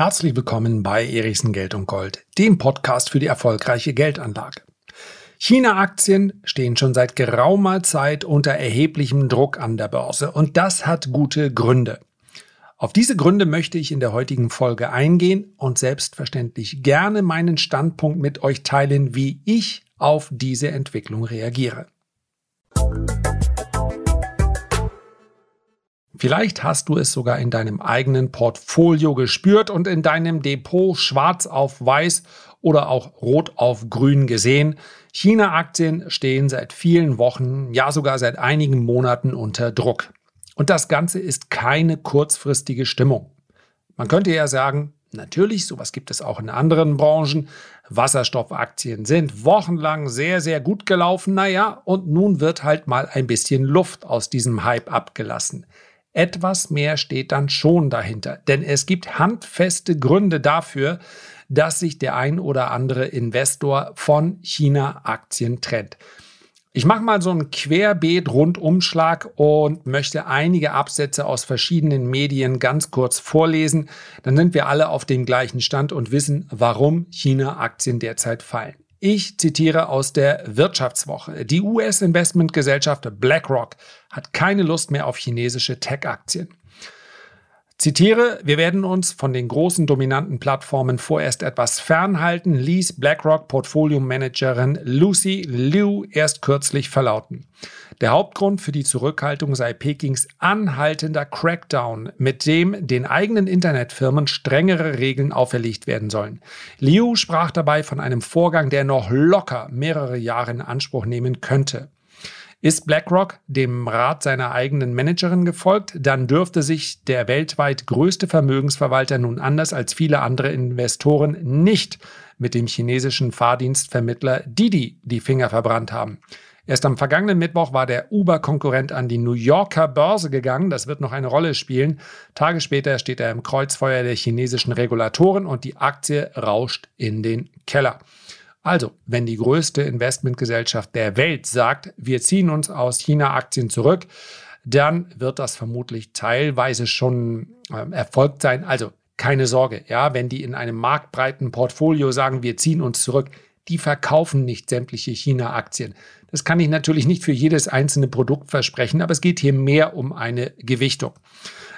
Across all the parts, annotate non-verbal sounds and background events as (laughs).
Herzlich willkommen bei Erichsen Geld und Gold, dem Podcast für die erfolgreiche Geldanlage. China-Aktien stehen schon seit geraumer Zeit unter erheblichem Druck an der Börse und das hat gute Gründe. Auf diese Gründe möchte ich in der heutigen Folge eingehen und selbstverständlich gerne meinen Standpunkt mit euch teilen, wie ich auf diese Entwicklung reagiere. Vielleicht hast du es sogar in deinem eigenen Portfolio gespürt und in deinem Depot schwarz auf weiß oder auch rot auf grün gesehen. China-Aktien stehen seit vielen Wochen, ja sogar seit einigen Monaten unter Druck. Und das Ganze ist keine kurzfristige Stimmung. Man könnte ja sagen, natürlich, sowas gibt es auch in anderen Branchen. Wasserstoffaktien sind wochenlang sehr, sehr gut gelaufen, naja, und nun wird halt mal ein bisschen Luft aus diesem Hype abgelassen. Etwas mehr steht dann schon dahinter, denn es gibt handfeste Gründe dafür, dass sich der ein oder andere Investor von China-Aktien trennt. Ich mache mal so einen Querbeet-Rundumschlag und möchte einige Absätze aus verschiedenen Medien ganz kurz vorlesen. Dann sind wir alle auf dem gleichen Stand und wissen, warum China-Aktien derzeit fallen. Ich zitiere aus der Wirtschaftswoche. Die US-Investmentgesellschaft BlackRock hat keine Lust mehr auf chinesische Tech-Aktien. Zitiere, wir werden uns von den großen dominanten Plattformen vorerst etwas fernhalten, ließ BlackRock Portfolio-Managerin Lucy Liu erst kürzlich verlauten. Der Hauptgrund für die Zurückhaltung sei Pekings anhaltender Crackdown, mit dem den eigenen Internetfirmen strengere Regeln auferlegt werden sollen. Liu sprach dabei von einem Vorgang, der noch locker mehrere Jahre in Anspruch nehmen könnte. Ist BlackRock dem Rat seiner eigenen Managerin gefolgt, dann dürfte sich der weltweit größte Vermögensverwalter nun anders als viele andere Investoren nicht mit dem chinesischen Fahrdienstvermittler Didi die Finger verbrannt haben. Erst am vergangenen Mittwoch war der Uber-Konkurrent an die New Yorker Börse gegangen. Das wird noch eine Rolle spielen. Tage später steht er im Kreuzfeuer der chinesischen Regulatoren und die Aktie rauscht in den Keller. Also, wenn die größte Investmentgesellschaft der Welt sagt, wir ziehen uns aus China-Aktien zurück, dann wird das vermutlich teilweise schon äh, erfolgt sein. Also keine Sorge, ja, wenn die in einem marktbreiten Portfolio sagen, wir ziehen uns zurück, die verkaufen nicht sämtliche China-Aktien. Das kann ich natürlich nicht für jedes einzelne Produkt versprechen, aber es geht hier mehr um eine Gewichtung.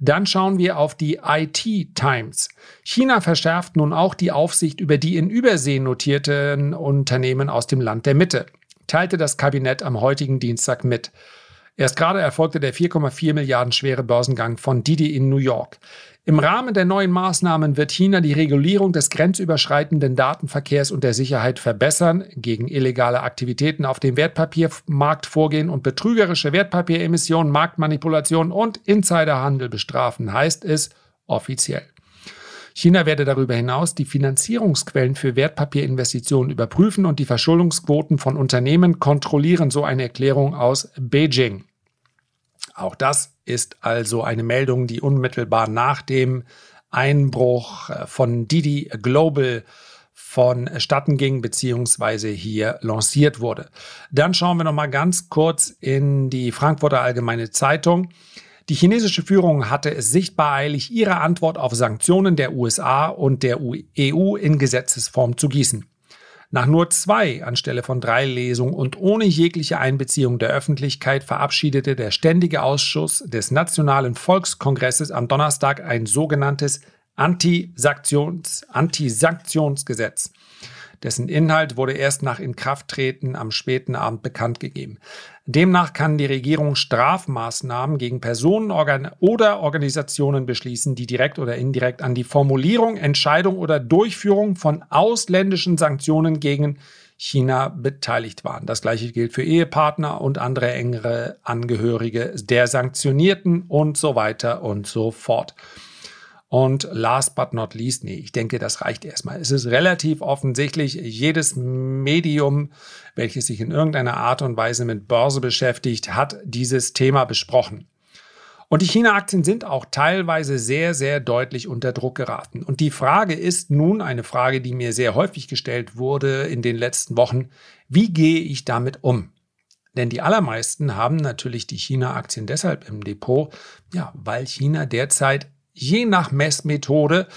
Dann schauen wir auf die IT Times. China verschärft nun auch die Aufsicht über die in Übersee notierten Unternehmen aus dem Land der Mitte, teilte das Kabinett am heutigen Dienstag mit. Erst gerade erfolgte der 4,4 Milliarden schwere Börsengang von Didi in New York. Im Rahmen der neuen Maßnahmen wird China die Regulierung des grenzüberschreitenden Datenverkehrs und der Sicherheit verbessern, gegen illegale Aktivitäten auf dem Wertpapiermarkt vorgehen und betrügerische Wertpapieremissionen, Marktmanipulation und Insiderhandel bestrafen, heißt es offiziell. China werde darüber hinaus die Finanzierungsquellen für Wertpapierinvestitionen überprüfen und die Verschuldungsquoten von Unternehmen kontrollieren, so eine Erklärung aus Beijing. Auch das ist also eine Meldung, die unmittelbar nach dem Einbruch äh, von Didi Global vonstatten ging, beziehungsweise hier lanciert wurde. Dann schauen wir noch mal ganz kurz in die Frankfurter Allgemeine Zeitung. Die chinesische Führung hatte es sichtbar eilig, ihre Antwort auf Sanktionen der USA und der EU in Gesetzesform zu gießen. Nach nur zwei anstelle von drei Lesungen und ohne jegliche Einbeziehung der Öffentlichkeit verabschiedete der Ständige Ausschuss des Nationalen Volkskongresses am Donnerstag ein sogenanntes Anti-Sanktionsgesetz. Anti dessen Inhalt wurde erst nach Inkrafttreten am späten Abend bekannt gegeben. Demnach kann die Regierung Strafmaßnahmen gegen Personen oder Organisationen beschließen, die direkt oder indirekt an die Formulierung, Entscheidung oder Durchführung von ausländischen Sanktionen gegen China beteiligt waren. Das gleiche gilt für Ehepartner und andere engere Angehörige der Sanktionierten und so weiter und so fort. Und last but not least, nee, ich denke, das reicht erstmal. Es ist relativ offensichtlich, jedes Medium, welches sich in irgendeiner Art und Weise mit Börse beschäftigt, hat dieses Thema besprochen. Und die China-Aktien sind auch teilweise sehr, sehr deutlich unter Druck geraten. Und die Frage ist nun eine Frage, die mir sehr häufig gestellt wurde in den letzten Wochen. Wie gehe ich damit um? Denn die allermeisten haben natürlich die China-Aktien deshalb im Depot, ja, weil China derzeit je nach Messmethode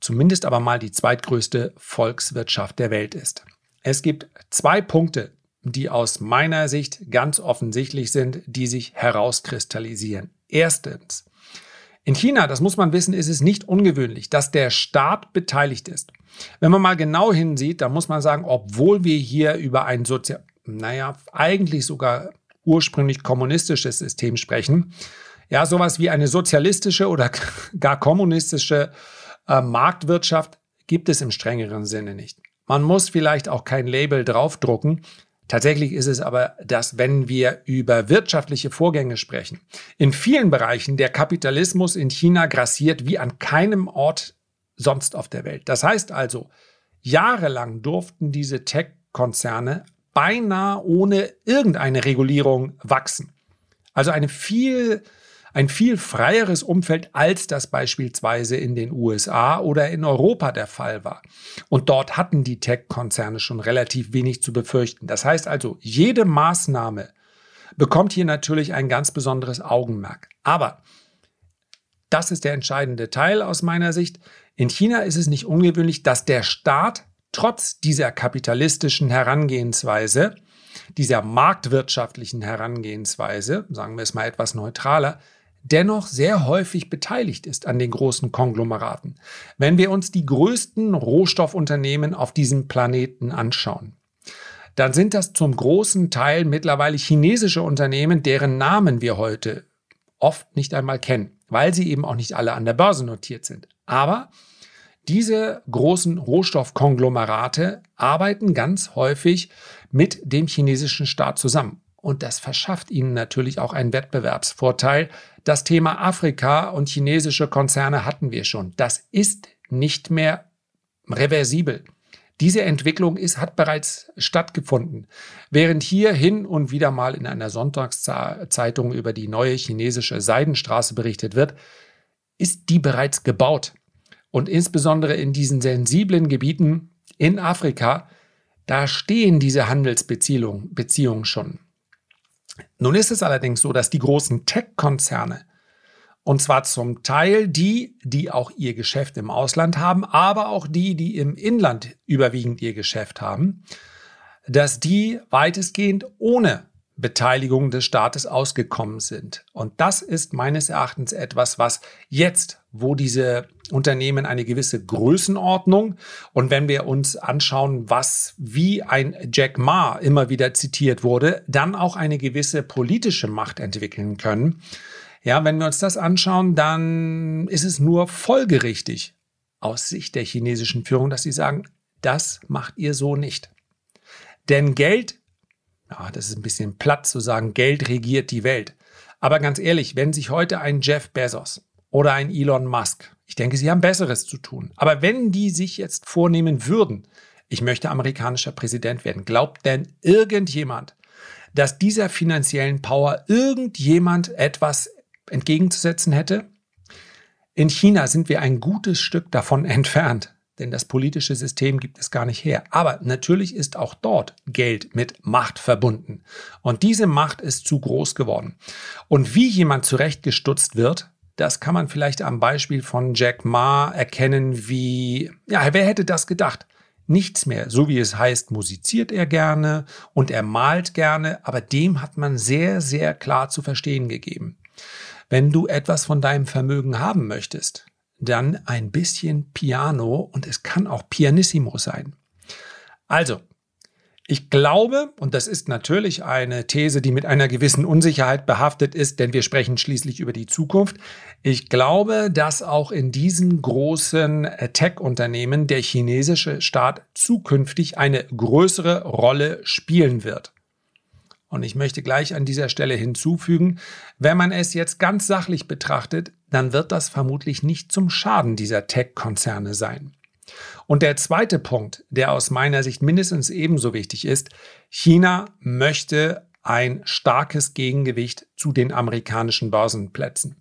zumindest aber mal die zweitgrößte Volkswirtschaft der Welt ist. Es gibt zwei Punkte, die aus meiner Sicht ganz offensichtlich sind, die sich herauskristallisieren. Erstens, in China, das muss man wissen, ist es nicht ungewöhnlich, dass der Staat beteiligt ist. Wenn man mal genau hinsieht, dann muss man sagen, obwohl wir hier über ein sozial, naja, eigentlich sogar ursprünglich kommunistisches System sprechen, ja, sowas wie eine sozialistische oder (laughs) gar kommunistische äh, Marktwirtschaft gibt es im strengeren Sinne nicht. Man muss vielleicht auch kein Label draufdrucken, Tatsächlich ist es aber, dass wenn wir über wirtschaftliche Vorgänge sprechen, in vielen Bereichen der Kapitalismus in China grassiert wie an keinem Ort sonst auf der Welt. Das heißt also, jahrelang durften diese Tech-Konzerne beinahe ohne irgendeine Regulierung wachsen. Also eine viel ein viel freieres Umfeld, als das beispielsweise in den USA oder in Europa der Fall war. Und dort hatten die Tech-Konzerne schon relativ wenig zu befürchten. Das heißt also, jede Maßnahme bekommt hier natürlich ein ganz besonderes Augenmerk. Aber das ist der entscheidende Teil aus meiner Sicht. In China ist es nicht ungewöhnlich, dass der Staat trotz dieser kapitalistischen Herangehensweise, dieser marktwirtschaftlichen Herangehensweise, sagen wir es mal etwas neutraler, dennoch sehr häufig beteiligt ist an den großen Konglomeraten. Wenn wir uns die größten Rohstoffunternehmen auf diesem Planeten anschauen, dann sind das zum großen Teil mittlerweile chinesische Unternehmen, deren Namen wir heute oft nicht einmal kennen, weil sie eben auch nicht alle an der Börse notiert sind. Aber diese großen Rohstoffkonglomerate arbeiten ganz häufig mit dem chinesischen Staat zusammen. Und das verschafft ihnen natürlich auch einen Wettbewerbsvorteil. Das Thema Afrika und chinesische Konzerne hatten wir schon. Das ist nicht mehr reversibel. Diese Entwicklung ist, hat bereits stattgefunden. Während hier hin und wieder mal in einer Sonntagszeitung über die neue chinesische Seidenstraße berichtet wird, ist die bereits gebaut. Und insbesondere in diesen sensiblen Gebieten in Afrika, da stehen diese Handelsbeziehungen Beziehungen schon. Nun ist es allerdings so, dass die großen Tech-Konzerne, und zwar zum Teil die, die auch ihr Geschäft im Ausland haben, aber auch die, die im Inland überwiegend ihr Geschäft haben, dass die weitestgehend ohne Beteiligung des Staates ausgekommen sind. Und das ist meines Erachtens etwas, was jetzt, wo diese Unternehmen eine gewisse Größenordnung und wenn wir uns anschauen, was wie ein Jack Ma immer wieder zitiert wurde, dann auch eine gewisse politische Macht entwickeln können. Ja, wenn wir uns das anschauen, dann ist es nur folgerichtig aus Sicht der chinesischen Führung, dass sie sagen, das macht ihr so nicht. Denn Geld ja, das ist ein bisschen platt zu sagen, Geld regiert die Welt. Aber ganz ehrlich, wenn sich heute ein Jeff Bezos oder ein Elon Musk, ich denke, sie haben Besseres zu tun, aber wenn die sich jetzt vornehmen würden, ich möchte amerikanischer Präsident werden, glaubt denn irgendjemand, dass dieser finanziellen Power irgendjemand etwas entgegenzusetzen hätte? In China sind wir ein gutes Stück davon (laughs) entfernt denn das politische System gibt es gar nicht her. Aber natürlich ist auch dort Geld mit Macht verbunden. Und diese Macht ist zu groß geworden. Und wie jemand zurechtgestutzt wird, das kann man vielleicht am Beispiel von Jack Ma erkennen, wie, ja, wer hätte das gedacht? Nichts mehr, so wie es heißt, musiziert er gerne und er malt gerne, aber dem hat man sehr, sehr klar zu verstehen gegeben. Wenn du etwas von deinem Vermögen haben möchtest, dann ein bisschen Piano und es kann auch Pianissimo sein. Also, ich glaube, und das ist natürlich eine These, die mit einer gewissen Unsicherheit behaftet ist, denn wir sprechen schließlich über die Zukunft. Ich glaube, dass auch in diesen großen äh, Tech-Unternehmen der chinesische Staat zukünftig eine größere Rolle spielen wird. Und ich möchte gleich an dieser Stelle hinzufügen, wenn man es jetzt ganz sachlich betrachtet, dann wird das vermutlich nicht zum Schaden dieser Tech-Konzerne sein. Und der zweite Punkt, der aus meiner Sicht mindestens ebenso wichtig ist, China möchte ein starkes Gegengewicht zu den amerikanischen Börsenplätzen.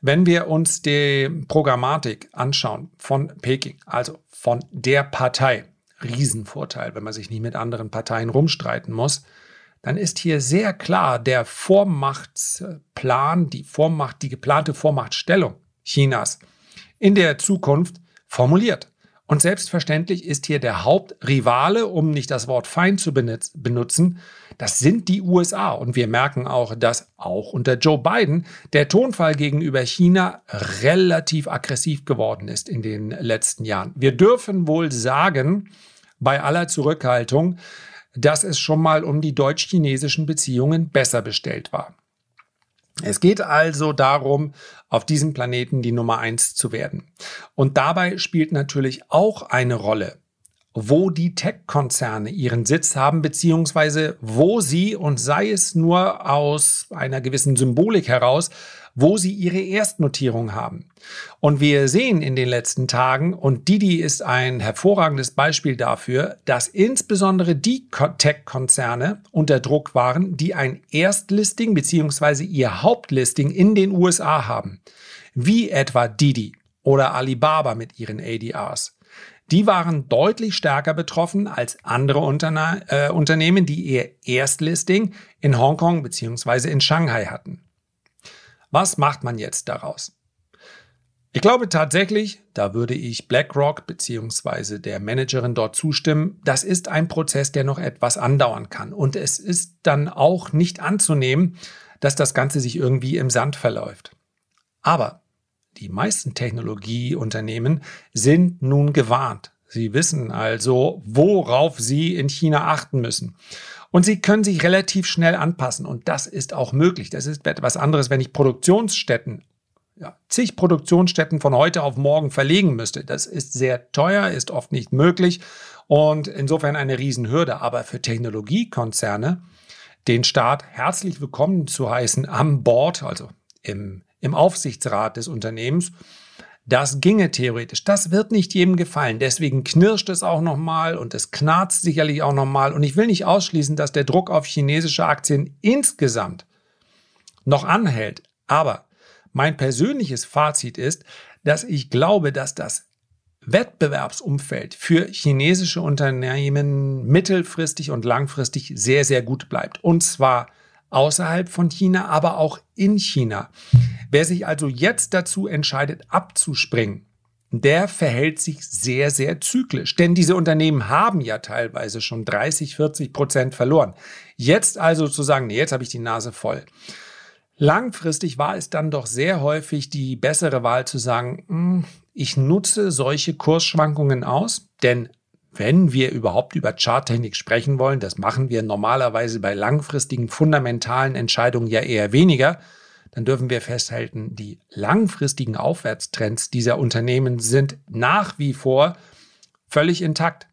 Wenn wir uns die Programmatik anschauen von Peking, also von der Partei, Riesenvorteil, wenn man sich nicht mit anderen Parteien rumstreiten muss, dann ist hier sehr klar der Vormachtsplan, die Vormacht, die geplante Vormachtstellung Chinas in der Zukunft formuliert. Und selbstverständlich ist hier der Hauptrivale, um nicht das Wort Feind zu benutzen, das sind die USA. Und wir merken auch, dass auch unter Joe Biden der Tonfall gegenüber China relativ aggressiv geworden ist in den letzten Jahren. Wir dürfen wohl sagen, bei aller Zurückhaltung, dass es schon mal um die deutsch-chinesischen Beziehungen besser bestellt war. Es geht also darum, auf diesem Planeten die Nummer eins zu werden. Und dabei spielt natürlich auch eine Rolle, wo die Tech-Konzerne ihren Sitz haben, beziehungsweise wo sie, und sei es nur aus einer gewissen Symbolik heraus, wo sie ihre Erstnotierung haben. Und wir sehen in den letzten Tagen, und Didi ist ein hervorragendes Beispiel dafür, dass insbesondere die Tech-Konzerne unter Druck waren, die ein Erstlisting bzw. ihr Hauptlisting in den USA haben, wie etwa Didi oder Alibaba mit ihren ADRs. Die waren deutlich stärker betroffen als andere Unterne äh, Unternehmen, die ihr Erstlisting in Hongkong bzw. in Shanghai hatten. Was macht man jetzt daraus? Ich glaube tatsächlich, da würde ich BlackRock bzw. der Managerin dort zustimmen, das ist ein Prozess, der noch etwas andauern kann. Und es ist dann auch nicht anzunehmen, dass das Ganze sich irgendwie im Sand verläuft. Aber die meisten Technologieunternehmen sind nun gewarnt. Sie wissen also, worauf sie in China achten müssen. Und sie können sich relativ schnell anpassen. Und das ist auch möglich. Das ist etwas anderes, wenn ich Produktionsstätten, ja, zig Produktionsstätten von heute auf morgen verlegen müsste. Das ist sehr teuer, ist oft nicht möglich und insofern eine Riesenhürde. Aber für Technologiekonzerne, den Staat herzlich willkommen zu heißen am Board, also im, im Aufsichtsrat des Unternehmens, das ginge theoretisch. Das wird nicht jedem gefallen. Deswegen knirscht es auch nochmal und es knarzt sicherlich auch nochmal. Und ich will nicht ausschließen, dass der Druck auf chinesische Aktien insgesamt noch anhält. Aber mein persönliches Fazit ist, dass ich glaube, dass das Wettbewerbsumfeld für chinesische Unternehmen mittelfristig und langfristig sehr, sehr gut bleibt. Und zwar außerhalb von China, aber auch in China. Wer sich also jetzt dazu entscheidet, abzuspringen, der verhält sich sehr, sehr zyklisch. Denn diese Unternehmen haben ja teilweise schon 30, 40 Prozent verloren. Jetzt also zu sagen, nee, jetzt habe ich die Nase voll. Langfristig war es dann doch sehr häufig die bessere Wahl zu sagen, hm, ich nutze solche Kursschwankungen aus, denn wenn wir überhaupt über Charttechnik sprechen wollen, das machen wir normalerweise bei langfristigen fundamentalen Entscheidungen ja eher weniger, dann dürfen wir festhalten, die langfristigen Aufwärtstrends dieser Unternehmen sind nach wie vor völlig intakt.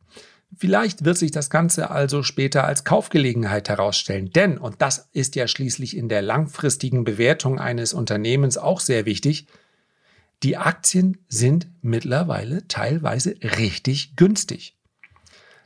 Vielleicht wird sich das Ganze also später als Kaufgelegenheit herausstellen, denn, und das ist ja schließlich in der langfristigen Bewertung eines Unternehmens auch sehr wichtig, die Aktien sind mittlerweile teilweise richtig günstig.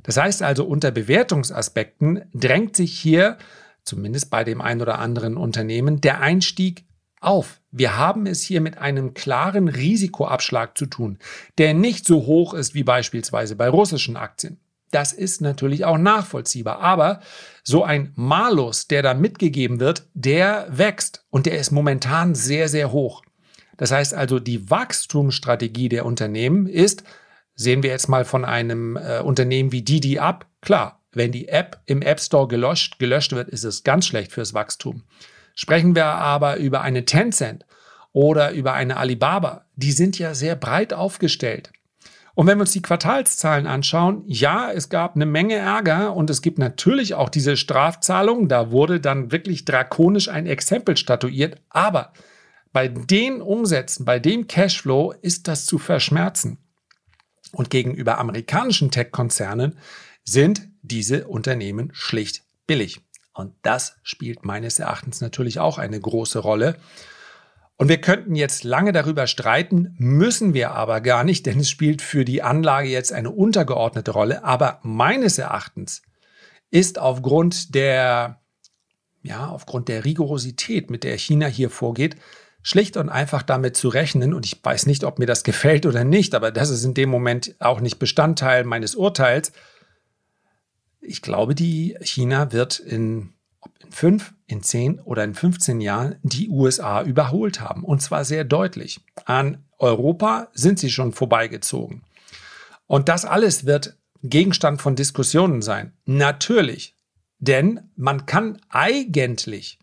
Das heißt also, unter Bewertungsaspekten drängt sich hier, zumindest bei dem einen oder anderen Unternehmen, der Einstieg auf. Wir haben es hier mit einem klaren Risikoabschlag zu tun, der nicht so hoch ist wie beispielsweise bei russischen Aktien. Das ist natürlich auch nachvollziehbar. Aber so ein Malus, der da mitgegeben wird, der wächst und der ist momentan sehr, sehr hoch. Das heißt also, die Wachstumsstrategie der Unternehmen ist, Sehen wir jetzt mal von einem äh, Unternehmen wie Didi ab. Klar, wenn die App im App Store gelöscht, gelöscht wird, ist es ganz schlecht fürs Wachstum. Sprechen wir aber über eine Tencent oder über eine Alibaba, die sind ja sehr breit aufgestellt. Und wenn wir uns die Quartalszahlen anschauen, ja, es gab eine Menge Ärger und es gibt natürlich auch diese Strafzahlung. Da wurde dann wirklich drakonisch ein Exempel statuiert. Aber bei den Umsätzen, bei dem Cashflow ist das zu verschmerzen. Und gegenüber amerikanischen Tech-Konzernen sind diese Unternehmen schlicht billig. Und das spielt meines Erachtens natürlich auch eine große Rolle. Und wir könnten jetzt lange darüber streiten, müssen wir aber gar nicht, denn es spielt für die Anlage jetzt eine untergeordnete Rolle. Aber meines Erachtens ist aufgrund der, ja, aufgrund der Rigorosität, mit der China hier vorgeht, schlicht und einfach damit zu rechnen, und ich weiß nicht, ob mir das gefällt oder nicht, aber das ist in dem Moment auch nicht Bestandteil meines Urteils. Ich glaube, die China wird in, in fünf, in zehn oder in 15 Jahren die USA überholt haben. Und zwar sehr deutlich. An Europa sind sie schon vorbeigezogen. Und das alles wird Gegenstand von Diskussionen sein. Natürlich. Denn man kann eigentlich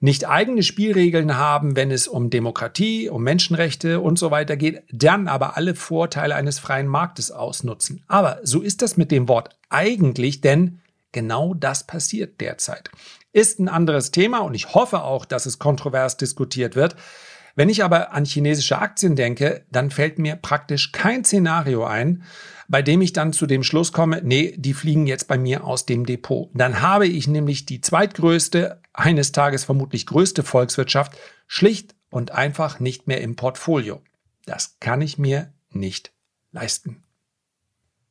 nicht eigene Spielregeln haben, wenn es um Demokratie, um Menschenrechte und so weiter geht, dann aber alle Vorteile eines freien Marktes ausnutzen. Aber so ist das mit dem Wort eigentlich, denn genau das passiert derzeit. Ist ein anderes Thema und ich hoffe auch, dass es kontrovers diskutiert wird. Wenn ich aber an chinesische Aktien denke, dann fällt mir praktisch kein Szenario ein, bei dem ich dann zu dem Schluss komme, nee, die fliegen jetzt bei mir aus dem Depot. Dann habe ich nämlich die zweitgrößte, eines Tages vermutlich größte Volkswirtschaft schlicht und einfach nicht mehr im Portfolio. Das kann ich mir nicht leisten.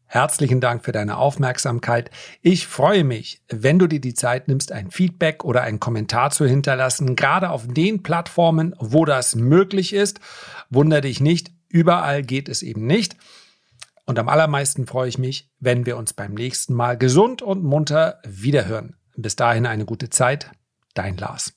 Herzlichen Dank für deine Aufmerksamkeit. Ich freue mich, wenn du dir die Zeit nimmst, ein Feedback oder einen Kommentar zu hinterlassen, gerade auf den Plattformen, wo das möglich ist. Wunder dich nicht, überall geht es eben nicht. Und am allermeisten freue ich mich, wenn wir uns beim nächsten Mal gesund und munter wiederhören. Bis dahin eine gute Zeit dein Lars.